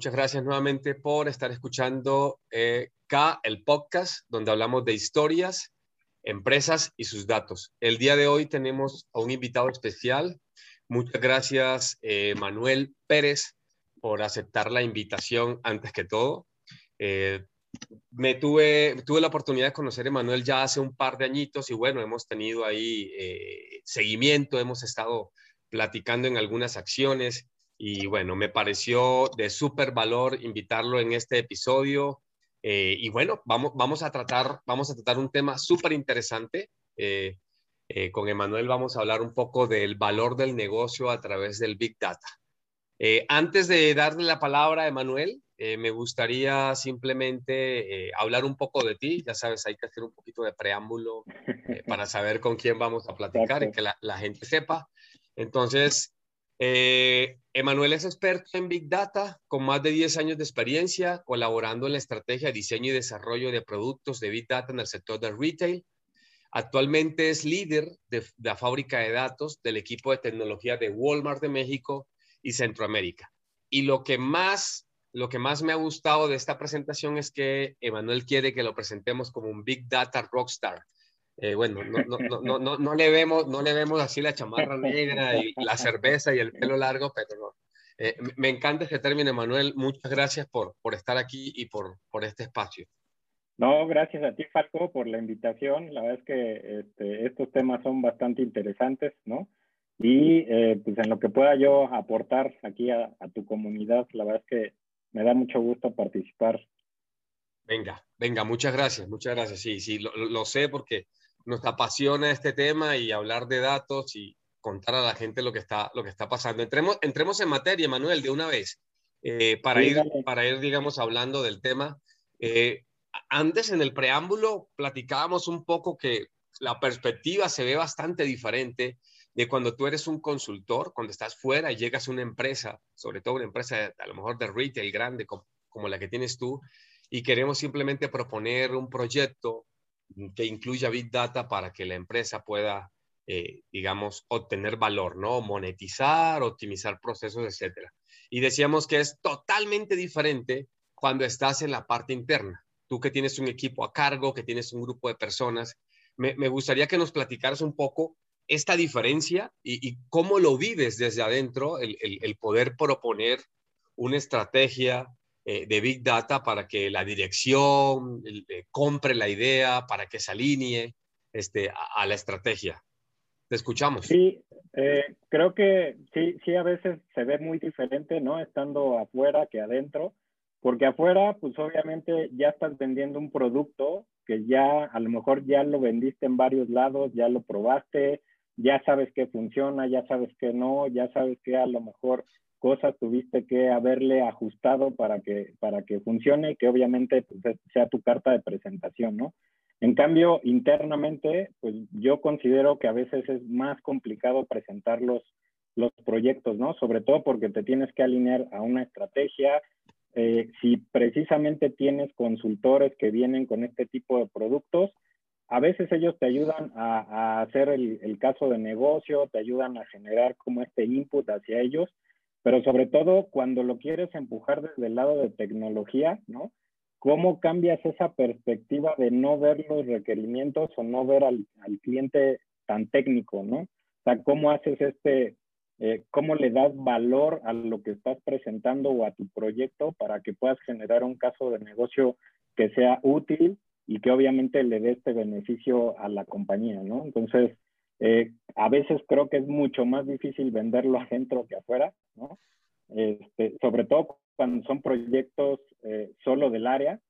muchas gracias nuevamente por estar escuchando eh, el podcast, donde hablamos de historias, empresas y sus datos. El día de hoy tenemos a un invitado especial. Muchas gracias, eh, Manuel Pérez, por aceptar la invitación antes que todo. Eh, me tuve, tuve la oportunidad de conocer a Emanuel ya hace un par de añitos y bueno, hemos tenido ahí eh, seguimiento, hemos estado platicando en algunas acciones y bueno, me pareció de súper valor invitarlo en este episodio. Eh, y bueno, vamos, vamos, a tratar, vamos a tratar un tema súper interesante. Eh, con Emanuel vamos a hablar un poco del valor del negocio a través del Big Data. antes de darle la palabra a Emanuel, eh, me gustaría simplemente eh, hablar un poco de ti. Ya sabes, hay que hacer un poquito de preámbulo eh, para saber con quién vamos a platicar y que la, la gente sepa. Entonces, Emanuel es experto en Big Data con más de 10 años de experiencia colaborando en la estrategia, diseño y desarrollo de productos de Big Data en el sector del retail. Actualmente es líder de, de la fábrica de datos del equipo de tecnología de Walmart de México y Centroamérica. Y lo que más lo que más me ha gustado de esta presentación es que Emanuel quiere que lo presentemos como un Big Data Rockstar. Eh, bueno, no, no, no, no, no, le vemos, no le vemos así la chamarra negra y la cerveza y el pelo largo, pero no. Eh, me encanta este término, Emanuel. Muchas gracias por, por estar aquí y por, por este espacio. No, gracias a ti, Falco, por la invitación. La verdad es que este, estos temas son bastante interesantes, ¿no? Y eh, pues en lo que pueda yo aportar aquí a, a, tu comunidad, la verdad es que me da mucho gusto participar. Venga, venga, muchas gracias, muchas gracias. Sí, sí, lo, sé porque nos apasiona este tema y hablar de datos y contar a la gente lo que está, lo que está pasando. Entremos, entremos en materia, Manuel, de una vez, eh, para, ir, para ir, digamos, hablando del tema. Eh, antes, en el preámbulo, platicábamos un poco que la perspectiva se ve bastante diferente de cuando tú eres un consultor, cuando estás fuera y llegas a una empresa, sobre todo una empresa a lo mejor de retail grande como, la que tienes tú, y queremos simplemente proponer un proyecto que incluya Big Data para que la empresa pueda, eh, digamos, obtener valor, ¿no? Monetizar, optimizar procesos, etcétera. Y decíamos que es totalmente diferente cuando estás en la parte interna. Tú que tienes un equipo a cargo, que tienes un grupo de personas, me, me gustaría que nos platicaras un poco esta diferencia y, cómo lo vives desde adentro, el, poder proponer una estrategia eh, de Big Data para que la dirección eh, compre la idea, para que se alinee este, a, la estrategia. Te escuchamos. Sí, eh, creo que sí, sí, a veces se ve muy diferente, ¿no? Estando afuera que adentro, porque afuera, pues obviamente ya estás vendiendo un producto que ya a lo mejor ya lo vendiste en varios lados, ya lo probaste, ya sabes que funciona, ya sabes que no, ya sabes que a lo mejor cosas tuviste que haberle ajustado para que, para que funcione y que obviamente pues, sea tu carta de presentación, ¿no? En cambio, internamente, pues yo considero que a veces es más complicado presentar los, los proyectos, ¿no? Sobre todo porque te tienes que alinear a una estrategia. Eh, si precisamente tienes consultores que vienen con este tipo de productos, a veces ellos te ayudan a, hacer el, caso de negocio, te ayudan a generar como este input hacia ellos, pero sobre todo cuando lo quieres empujar desde el lado de tecnología, ¿no? ¿Cómo cambias esa perspectiva de no ver los requerimientos o no ver al, cliente tan técnico, ¿no? O sea, ¿cómo haces este, eh, cómo le das valor a lo que estás presentando o a tu proyecto para que puedas generar un caso de negocio que sea útil y que obviamente le dé este beneficio a la compañía, ¿no? Entonces, eh, a veces creo que es mucho más difícil venderlo adentro que afuera, ¿no? Este, sobre todo cuando son proyectos eh, solo del área.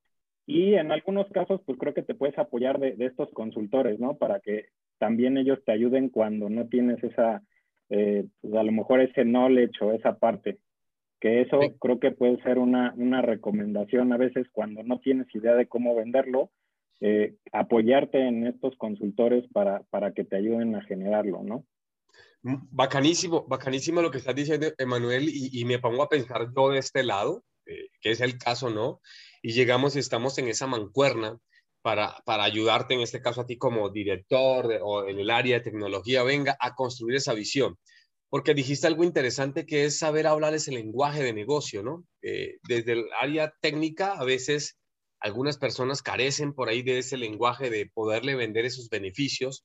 Y en algunos casos, pues creo que te puedes apoyar de, estos consultores, ¿no? Para que también ellos te ayuden cuando no tienes esa, eh, pues a lo mejor ese knowledge o esa parte. Que eso creo que puede ser una, una recomendación a veces cuando no tienes idea de cómo venderlo, eh, apoyarte en estos consultores para, para que te ayuden a generarlo, ¿no? Bacanísimo, bacanísimo lo que estás diciendo, Emanuel, y, me pongo a pensar yo de este lado, eh, que es el caso, ¿no? Y llegamos y estamos en esa mancuerna para, para ayudarte, en este caso a ti como director o en el área de tecnología, venga a construir esa visión. porque dijiste algo interesante que es saber hablar ese lenguaje de negocio, ¿no? Eh, desde el área técnica, a veces algunas personas carecen por ahí de ese lenguaje de poderle vender esos beneficios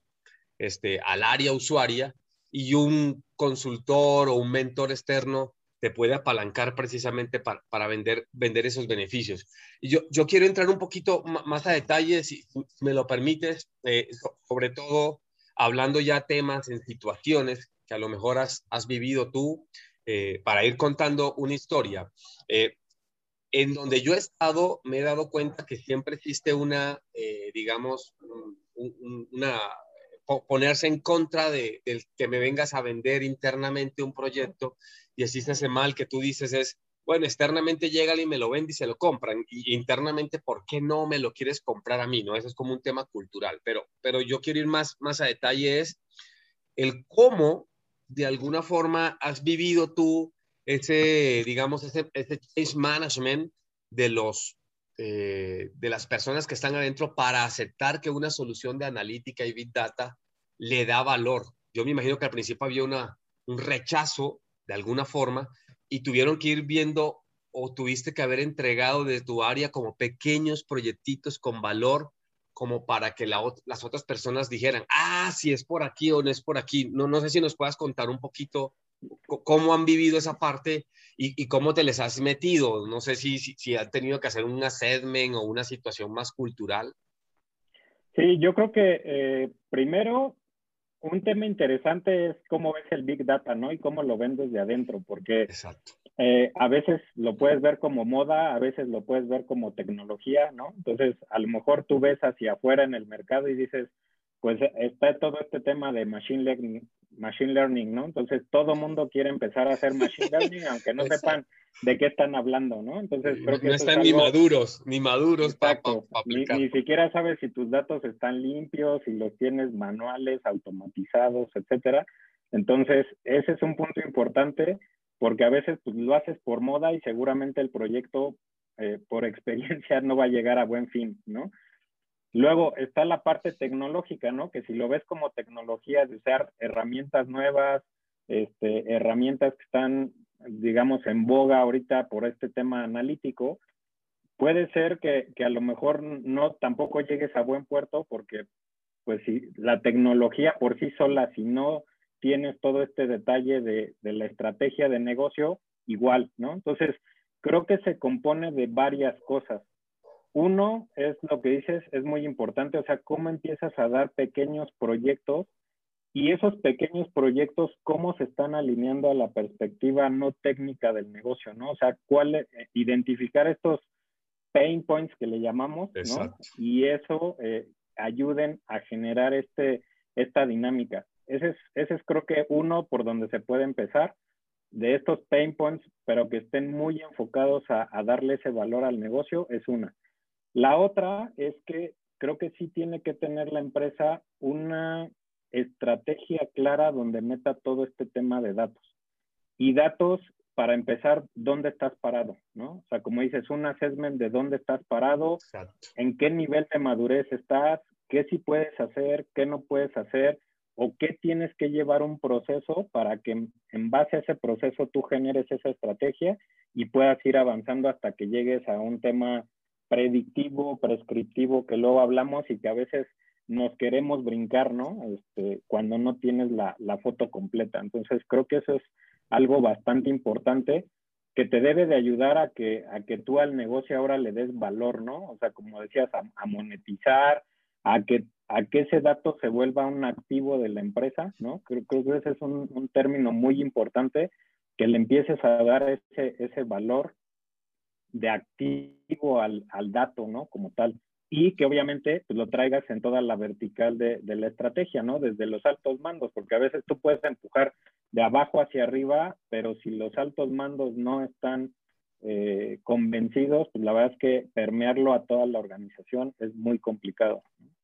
este, al área usuaria y un consultor o un mentor externo te puede apalancar precisamente para, vender, vender esos beneficios. Y yo, yo quiero entrar un poquito más a detalle, si me lo permites, eh, sobre todo hablando ya temas en situaciones que a lo mejor has, vivido tú, eh, para ir contando una historia. Eh, en donde yo he estado, me he dado cuenta que siempre existe una, digamos, una, ponerse en contra de, del que me vengas a vender internamente un proyecto y existe ese mal que tú dices es, bueno, externamente llega y me lo vende y se lo compran, y internamente, ¿por qué no me lo quieres comprar a mí? ¿no? Eso es como un tema cultural, pero, pero yo quiero ir más, más a detalle, es el cómo de alguna forma has vivido tú ese, digamos, ese, ese change management de los eh, de las personas que están adentro para aceptar que una solución de analítica y big data le da valor. Yo me imagino que al principio había un rechazo de alguna forma y tuvieron que ir viendo o tuviste que haber entregado de tu área como pequeños proyectitos con valor como para que las otras personas dijeran, ah, si es por aquí o no es por aquí. No, no sé si nos puedas contar un poquito cómo han vivido esa parte y, cómo te les has metido. No sé si, si, han tenido que hacer un assessment o una situación más cultural. Sí, yo creo que eh, primero un tema interesante es cómo ves el Big Data, ¿no? Y cómo lo ven desde adentro, porque Exacto. Eh, a veces lo puedes ver como moda, a veces lo puedes ver como tecnología, ¿no? Entonces, a lo mejor tú ves hacia afuera en el mercado y dices, pues está todo este tema de machine learning, machine learning, ¿no? Entonces, todo mundo quiere empezar a hacer machine learning, aunque no sepan de qué están hablando, ¿no? Entonces, creo que no están ni maduros, ni maduros para ni, siquiera sabes si tus datos están limpios, si los tienes manuales, automatizados, etcétera. Entonces, ese es un punto importante porque a veces pues, lo haces por moda y seguramente el proyecto eh, por experiencia no va a llegar a buen fin, ¿no? Luego está la parte tecnológica, ¿no? Que si lo ves como tecnología de usar herramientas nuevas, este, herramientas que están, digamos, en boga ahorita por este tema analítico, puede ser que, que, a lo mejor no tampoco llegues a buen puerto porque, pues, si la tecnología por sí sola, si no tienes todo este detalle de, la estrategia de negocio igual, ¿no? Entonces, creo que se compone de varias cosas. Uno es lo que dices, es muy importante, o sea, cómo empiezas a dar pequeños proyectos y esos pequeños proyectos, cómo se están alineando a la perspectiva no técnica del negocio, ¿no? O sea, cuál, eh, identificar estos pain points que le llamamos, ¿no? Y eso eh, ayuden a generar este, esta dinámica. Ese es, creo que uno por donde se puede empezar de estos pain points, pero que estén muy enfocados a, darle ese valor al negocio, es una. La otra es que creo que sí tiene que tener la empresa una estrategia clara donde meta todo este tema de datos. Y datos, para empezar, dónde estás parado, ¿no? O sea, como dices, un assessment de dónde estás parado, en qué nivel de madurez estás, qué sí puedes hacer, qué no puedes hacer, o qué tienes que llevar un proceso para que en base a ese proceso tú generes esa estrategia y puedas ir avanzando hasta que llegues a un tema predictivo, prescriptivo, que luego hablamos y que a veces nos queremos brincar, ¿no? Este, cuando no tienes la, foto completa. Entonces, creo que eso es algo bastante importante que te debe de ayudar a que, a que tú al negocio ahora le des valor, ¿no? O sea, como decías, a monetizar, a que, a que ese dato se vuelva un activo de la empresa, ¿no? Creo, que ese es un, término muy importante, que le empieces a dar ese, ese valor de activo al, al, dato, ¿no? Como tal. Y que obviamente pues, lo traigas en toda la vertical de, de, la estrategia, ¿no? Desde los altos mandos, porque a veces tú puedes empujar de abajo hacia arriba, pero si los altos mandos no están eh, convencidos, pues la verdad es que permearlo a toda la organización es muy complicado.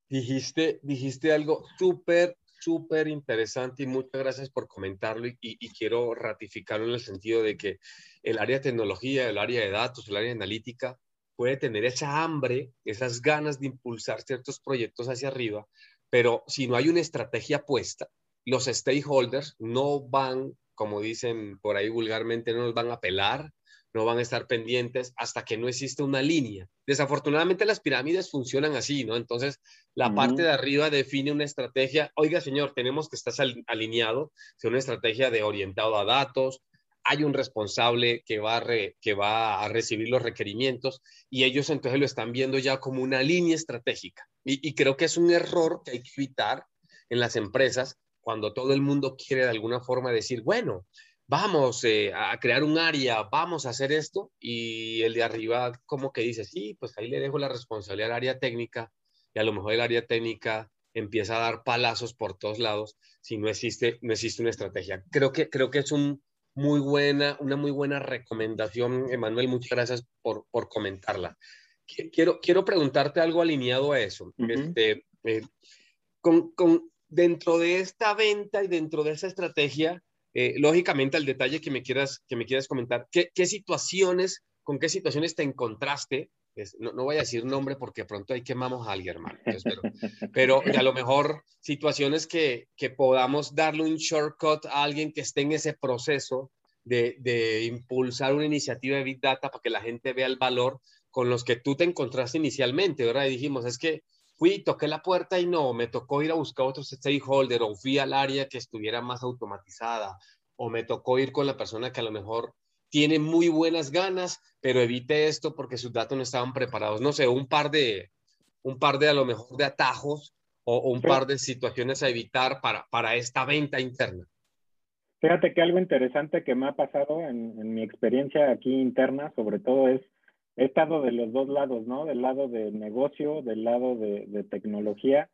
Dijiste, dijiste algo súper, súper interesante y muchas gracias por comentarlo y, quiero ratificarlo en el sentido de que el área de tecnología, el área de datos, el área de analítica puede tener esa hambre, esas ganas de impulsar ciertos proyectos hacia arriba, pero si no hay una estrategia puesta, los stakeholders no van como dicen por ahí vulgarmente, no nos van a pelar, no van a estar pendientes hasta que no existe una línea. Desafortunadamente las pirámides funcionan así, ¿no? Entonces, la parte de arriba define una estrategia. Oiga, señor, tenemos que estar alineado, es una estrategia de orientado a datos, hay un responsable que va, a que va a recibir los requerimientos y ellos entonces lo están viendo ya como una línea estratégica. Y, y creo que es un error que hay que evitar en las empresas cuando todo el mundo quiere de alguna forma decir, bueno, vamos eh, a crear un área, vamos a hacer esto, y el de arriba como que dice, sí, pues ahí le dejo la responsabilidad al área técnica, y a lo mejor el área técnica empieza a dar palazos por todos lados si no existe, no existe una estrategia. Creo que, creo que es un muy buena, una muy buena recomendación, Emanuel, muchas gracias por, por comentarla. Quiero, quiero preguntarte algo alineado a eso. este, eh, con, con, dentro de esta venta y dentro de esa estrategia, eh, lógicamente el detalle que me quieras, que me quieras comentar, ¿qué, situaciones, con qué situaciones te encontraste? no, no, voy a decir nombre porque pronto ahí quemamos a alguien, hermano. pero, a lo mejor situaciones que, que, podamos darle un shortcut a alguien que esté en ese proceso de, de impulsar una iniciativa de Big Data para que la gente vea el valor con los que tú te encontraste inicialmente. Y dijimos, es que fui, toqué la puerta y no, me tocó ir a buscar otro stakeholder o fui al área que estuviera más automatizada o me tocó ir con la persona que a lo mejor tiene muy buenas ganas, pero evite esto porque sus datos no estaban preparados. No sé, un par de, un par de a lo mejor de atajos o, un par de situaciones a evitar para, para esta venta interna. Fíjate que algo interesante que me ha pasado en, en mi experiencia aquí interna, sobre todo, es he estado de los dos lados, ¿no? Del lado de negocio, del lado de, tecnología.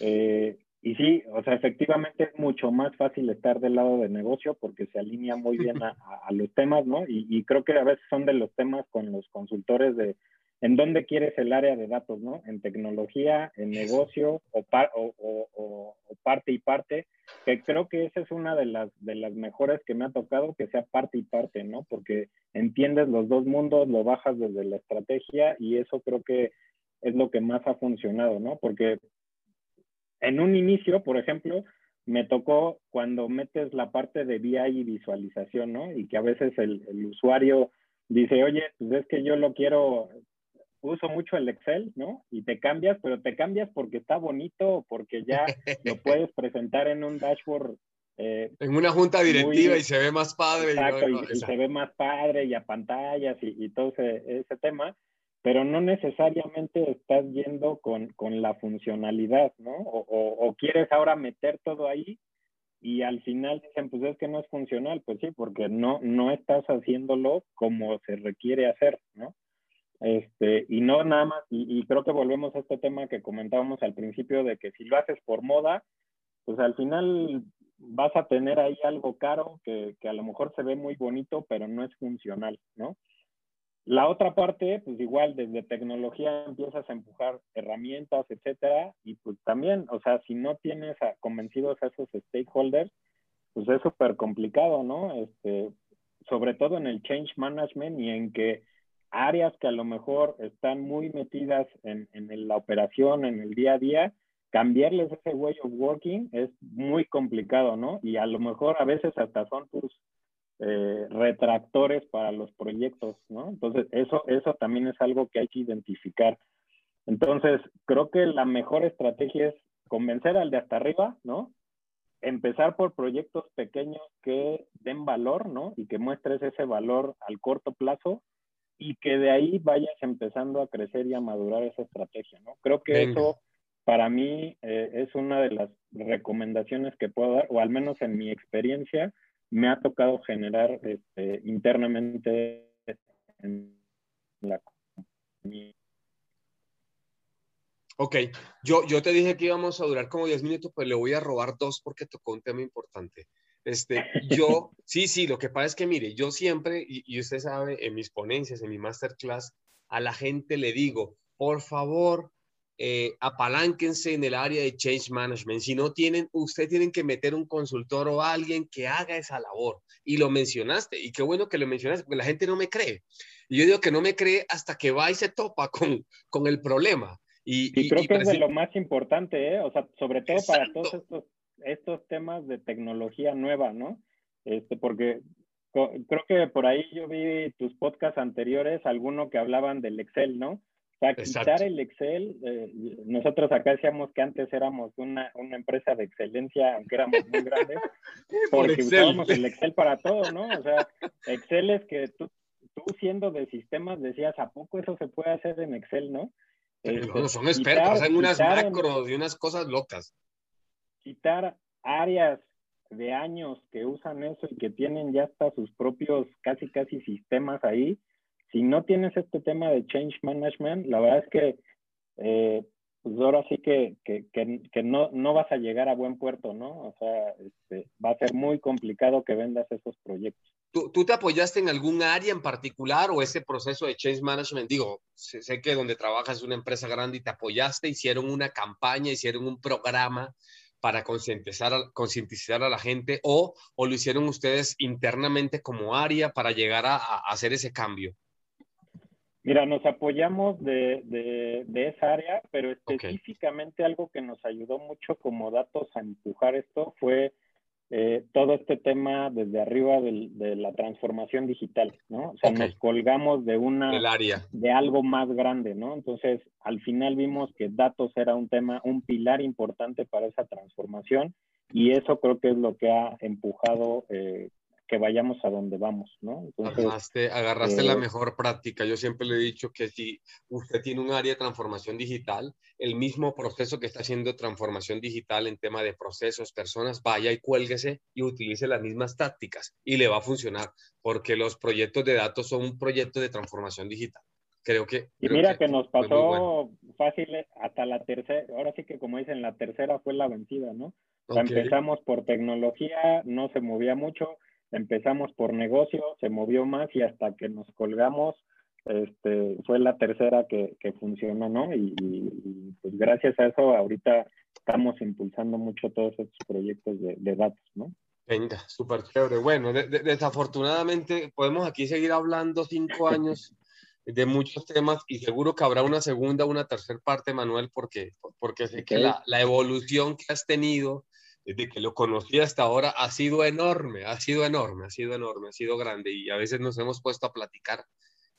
Eh, y sí, o sea, efectivamente es mucho más fácil estar del lado de negocio porque se alinea muy bien a, los temas, ¿no? Y, creo que a veces son de los temas con los consultores de en dónde quieres el área de datos, ¿no? En tecnología, en negocio o, o, parte y parte, que creo que esa es una de las, de las mejores que me ha tocado, que sea parte y parte, ¿no? Porque entiendes los dos mundos, lo bajas desde la estrategia y eso creo que es lo que más ha funcionado, ¿no? Porque en un inicio, por ejemplo, me tocó cuando metes la parte de VI y visualización, ¿no? Y que a veces el, el usuario dice, oye, pues es que yo lo quiero, uso mucho el Excel, ¿no? Y te cambias, pero te cambias porque está bonito, porque ya lo puedes presentar en un dashboard. Eh, en una junta directiva y se ve más padre. Exacto, y, se ve más padre y a pantallas y, todo ese, tema, pero no necesariamente estás yendo con, con la funcionalidad, ¿no? O, o, quieres ahora meter todo ahí y al final dicen, pues es que no es funcional, pues sí, porque no, no estás haciéndolo como se requiere hacer, ¿no? Este, y no nada más, y, creo que volvemos a este tema que comentábamos al principio de que si lo haces por moda, pues al final vas a tener ahí algo caro que, que a lo mejor se ve muy bonito, pero no es funcional, ¿no? La otra parte, pues igual desde tecnología empiezas a empujar herramientas, etcétera, y pues también, o sea, si no tienes convencidos a esos stakeholders, pues es súper complicado, ¿no? Este, sobre todo en el change management y en que áreas que a lo mejor están muy metidas en, en, la operación, en el día a día, cambiarles ese way of working es muy complicado, ¿no? Y a lo mejor a veces hasta son tus eh, retractores para los proyectos, ¿no? Entonces, eso, eso también es algo que hay que identificar. Entonces, creo que la mejor estrategia es convencer al de hasta arriba, ¿no? Empezar por proyectos pequeños que den valor, ¿no? Y que muestres ese valor al corto plazo y que de ahí vayas empezando a crecer y a madurar esa estrategia, ¿no? Creo que eso para mí eh, es una de las recomendaciones que puedo dar, o al menos en mi experiencia, me ha tocado generar este, internamente en la compañía. Ok, yo, yo te dije que íbamos a durar como 10 minutos, pues le voy a robar dos porque tocó un tema importante. Este, yo, sí, sí, lo que pasa es que, mire, yo siempre, y, usted sabe, en mis ponencias, en mi masterclass, a la gente le digo, por favor, eh, apalánquense en el área de change management. Si no tienen, usted tienen que meter un consultor o alguien que haga esa labor. Y lo mencionaste, y qué bueno que lo mencionaste, porque la gente no me cree. Y yo digo que no me cree hasta que va y se topa con, con el problema. Y, creo que es de lo más importante, ¿eh? O sea, sobre todo para todos estos estos temas de tecnología nueva, ¿no? este, porque creo que por ahí yo vi tus podcasts anteriores, alguno que hablaban del Excel, ¿no? O sea, quitar el Excel, eh, nosotros acá decíamos que antes éramos una, una, empresa de excelencia, aunque éramos muy grandes, porque usábamos el Excel para todo, ¿no? O sea, Excel es que tú, tú siendo de sistemas decías, ¿a poco eso se puede hacer en Excel, no? Este, son expertos, hacen unas macros y unas cosas locas. Quitar áreas de años que usan eso y que tienen ya hasta sus propios casi casi sistemas ahí, si no tienes este tema de change management, la verdad es que eh, pues ahora sí que, que, que, no, no, vas a llegar a buen puerto, ¿no? O sea, este, va a ser muy complicado que vendas esos proyectos. ¿Tú, ¿Tú, te apoyaste en algún área en particular o ese proceso de change management? Digo, sé, sé, que donde trabajas es una empresa grande y te apoyaste, hicieron una campaña, hicieron un programa para concientizar, concientizar a la gente o, o lo hicieron ustedes internamente como área para llegar a, a hacer ese cambio? Mira, nos apoyamos de, de, esa área, pero específicamente algo que nos ayudó mucho como datos a empujar esto fue eh, todo este tema desde arriba de la transformación digital, ¿no? O sea, nos colgamos de una área. de algo más grande, ¿no? Entonces, al final vimos que datos era un tema, un pilar importante para esa transformación y eso creo que es lo que ha empujado eh, que vayamos a donde vamos, ¿no? Entonces, agarraste, la eh, mejor práctica. Yo siempre le he dicho que si usted tiene un área de transformación digital, el mismo proceso que está haciendo transformación digital en tema de procesos, personas, vaya y cuélguese y utilice las mismas tácticas y le va a funcionar, porque los proyectos de datos son un proyecto de transformación digital. Creo que... Y mira que, nos pasó fácil hasta la tercera, ahora sí que como dicen, la tercera fue la vencida, ¿no? Empezamos por tecnología, no se movía mucho, empezamos por negocio, se movió más y hasta que nos colgamos, este, fue la tercera que, que funcionó, ¿no? Y, pues gracias a eso ahorita estamos impulsando mucho todos estos proyectos de, de datos, ¿no? Venga, súper chévere. Bueno, desafortunadamente podemos aquí seguir hablando cinco años de muchos temas y seguro que habrá una segunda, una tercera parte, Manuel, porque, porque sé que la, la, evolución que has tenido desde que lo conocí hasta ahora ha sido enorme, ha sido enorme, ha sido enorme, ha sido grande y a veces nos hemos puesto a platicar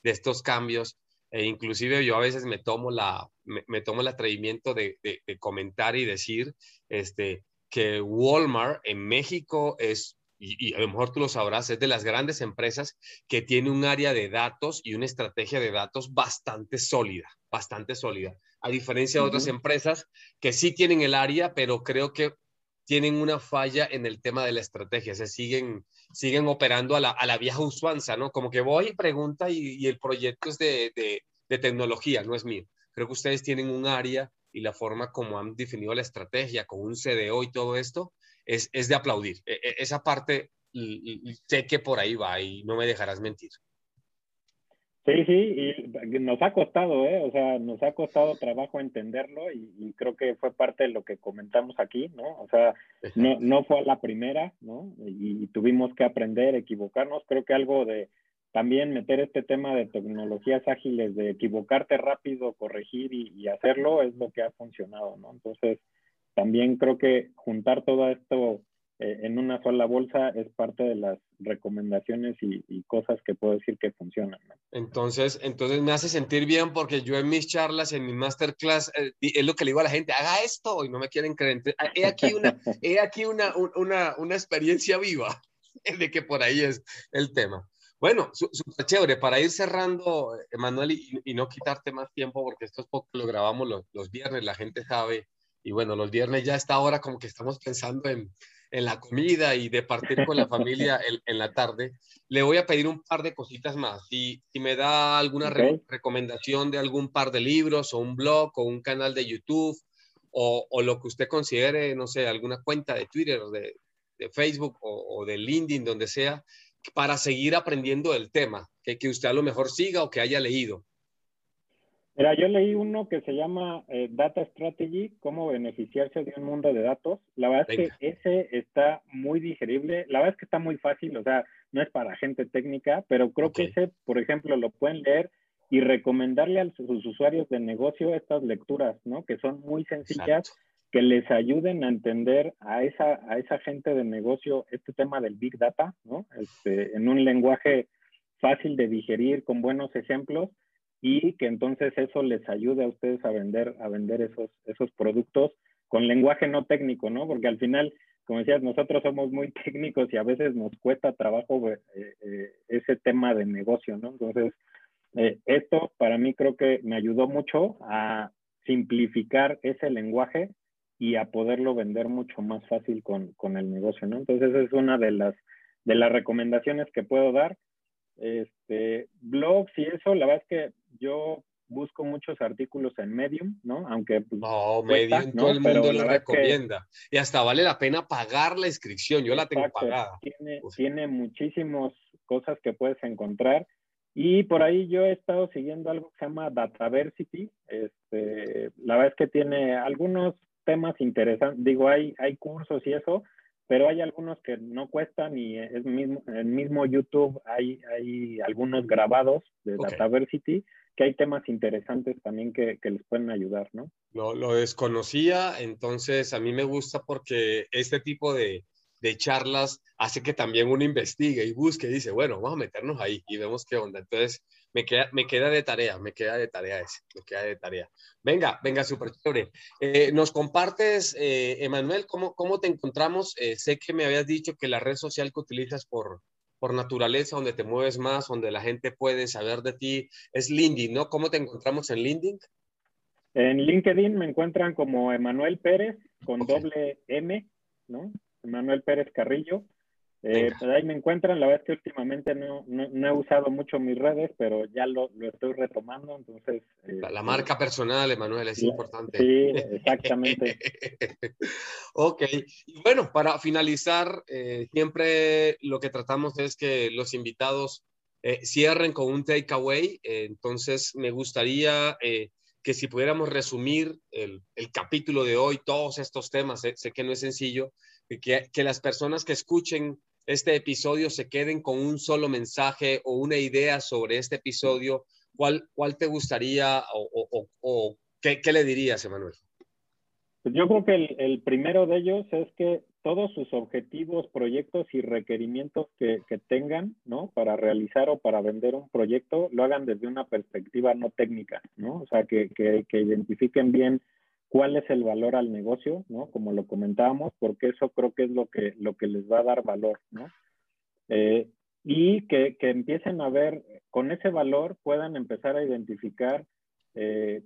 de estos cambios e inclusive yo a veces me tomo la me, tomo el atrevimiento de, de, comentar y decir este que Walmart en México es y, a lo mejor tú lo sabrás, es de las grandes empresas que tiene un área de datos y una estrategia de datos bastante sólida, bastante sólida, a diferencia de otras empresas que sí tienen el área, pero creo que tienen una falla en el tema de la estrategia, se siguen, siguen operando a la, a la vieja usuanza, ¿no? Como que voy y pregunta y, el proyecto es de, de, tecnología, no es mío. Creo que ustedes tienen un área y la forma como han definido la estrategia con un CDO y todo esto es, es de aplaudir. E, e, esa parte sé que por ahí va y no me dejarás mentir. Sí, sí, y nos ha costado, ¿eh? O sea, nos ha costado trabajo entenderlo y, creo que fue parte de lo que comentamos aquí, ¿no? O sea, no, no fue la primera, ¿no? Y, tuvimos que aprender, equivocarnos. Creo que algo de también meter este tema de tecnologías ágiles, de equivocarte rápido, corregir y, y hacerlo, es lo que ha funcionado, ¿no? Entonces, también creo que juntar todo esto eh, en una sola bolsa es parte de las recomendaciones y, cosas que puedo decir que funcionan. Entonces, entonces me hace sentir bien porque yo en mis charlas, en mi masterclass, eh, es lo que le digo a la gente, haga esto y no me quieren creer. Ah, he aquí una, he aquí una, una, una experiencia viva de que por ahí es el tema. Bueno, súper chévere. Para ir cerrando, Emanuel, y, y, no quitarte más tiempo, porque esto es poco lo grabamos los, los, viernes, la gente sabe. Y bueno, los viernes ya a esta hora como que estamos pensando en, en la comida y de partir con la familia en, la tarde, le voy a pedir un par de cositas más. Si, si me da alguna recomendación de algún par de libros o un blog o un canal de YouTube o, o lo que usted considere, no sé, alguna cuenta de Twitter de, de Facebook o, o, de LinkedIn, donde sea, para seguir aprendiendo el tema, que, que usted a lo mejor siga o que haya leído. Mira, yo leí uno que se llama eh, Data Strategy, cómo beneficiarse de un mundo de datos. La verdad es que ese está muy digerible. La verdad es que está muy fácil, o sea, no es para gente técnica, pero creo que ese, por ejemplo, lo pueden leer y recomendarle a sus usuarios de negocio estas lecturas, ¿no? Que son muy sencillas que les ayuden a entender a esa, a esa gente de negocio este tema del Big Data, ¿no? Este, en un lenguaje fácil de digerir, con buenos ejemplos, y que entonces eso les ayude a ustedes a vender, a vender esos, esos productos con lenguaje no técnico, ¿no? Porque al final, como decías, nosotros somos muy técnicos y a veces nos cuesta trabajo eh, eh, ese tema de negocio, ¿no? Entonces, eh, esto para mí creo que me ayudó mucho a simplificar ese lenguaje y a poderlo vender mucho más fácil con, con el negocio, ¿no? Entonces, esa es una de las, de las recomendaciones que puedo dar. Este, blogs y eso, la verdad es que yo busco muchos artículos en Medium, ¿no? Aunque... Pues, no, Medium todo el mundo lo recomienda. Y hasta vale la pena pagar la inscripción, yo la tengo pagada. Tiene, tiene muchísimas cosas que puedes encontrar. Y por ahí yo he estado siguiendo algo que se llama Dataversity. Este, la verdad es que tiene algunos temas interesantes. Digo, hay, hay cursos y eso, pero hay algunos que no cuestan y es mismo, en el mismo YouTube hay, hay algunos grabados de Dataversity que hay temas interesantes también que, que les pueden ayudar, ¿no? Lo, lo, desconocía, entonces a mí me gusta porque este tipo de, de charlas hace que también uno investigue y busque y dice, bueno, vamos a meternos ahí y vemos qué onda. Entonces, me queda, me queda de tarea, me queda de tarea ese, me queda de tarea. Venga, venga, súper chévere. Eh, ¿Nos compartes, eh, Emanuel, cómo, cómo te encontramos? Eh, sé que me habías dicho que la red social que utilizas por, por naturaleza, donde te mueves más, donde la gente puede saber de ti, es LinkedIn, ¿no? ¿Cómo te encontramos en LinkedIn? En LinkedIn me encuentran como Emanuel Pérez con doble M, ¿no? Emanuel Pérez Carrillo. Eh, pues ahí me encuentran, la verdad es que últimamente no, no, he usado mucho mis redes, pero ya lo, lo estoy retomando, entonces... Eh, la, marca personal, Emanuel, es importante. Sí, exactamente. ok, y bueno, para finalizar, eh, siempre lo que tratamos es que los invitados eh, cierren con un takeaway, entonces me gustaría que si pudiéramos resumir el, el, capítulo de hoy, todos estos temas, sé que no es sencillo, que, las personas que escuchen este episodio se queden con un solo mensaje o una idea sobre este episodio, ¿cuál, cuál te gustaría o, ¿qué, le dirías, Emanuel? Pues yo creo que el, primero de ellos es que todos sus objetivos, proyectos y requerimientos que, tengan, ¿no? Para realizar o para vender un proyecto, lo hagan desde una perspectiva no técnica, ¿no? O sea, que, que identifiquen bien cuál es el valor al negocio, ¿no? Como lo comentábamos, porque eso creo que es lo que, lo que les va a dar valor, ¿no? Eh, y que, que, empiecen a ver, con ese valor puedan empezar a identificar eh,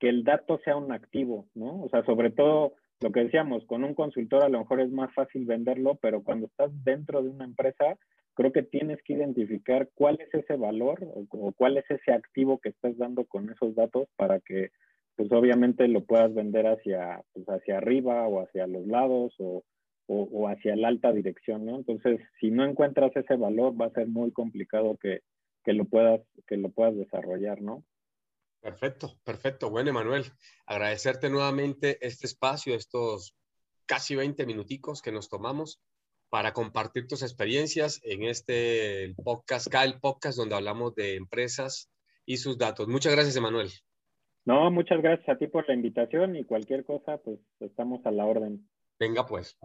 que el dato sea un activo, ¿no? O sea, sobre todo lo que decíamos, con un consultor a lo mejor es más fácil venderlo, pero cuando estás dentro de una empresa, creo que tienes que identificar cuál es ese valor o, o cuál es ese activo que estás dando con esos datos para que pues obviamente lo puedas vender hacia, pues hacia arriba o hacia los lados o, o, hacia la alta dirección, ¿no? Entonces, si no encuentras ese valor, va a ser muy complicado que, que, lo, puedas, que lo puedas desarrollar, ¿no? Perfecto, perfecto. Bueno, Emanuel, agradecerte nuevamente este espacio, estos casi 20 minuticos que nos tomamos para compartir tus experiencias en este podcast, el podcast donde hablamos de empresas y sus datos. Muchas gracias, Emanuel. No, muchas gracias a ti por la invitación y cualquier cosa, pues estamos a la orden. Venga, pues.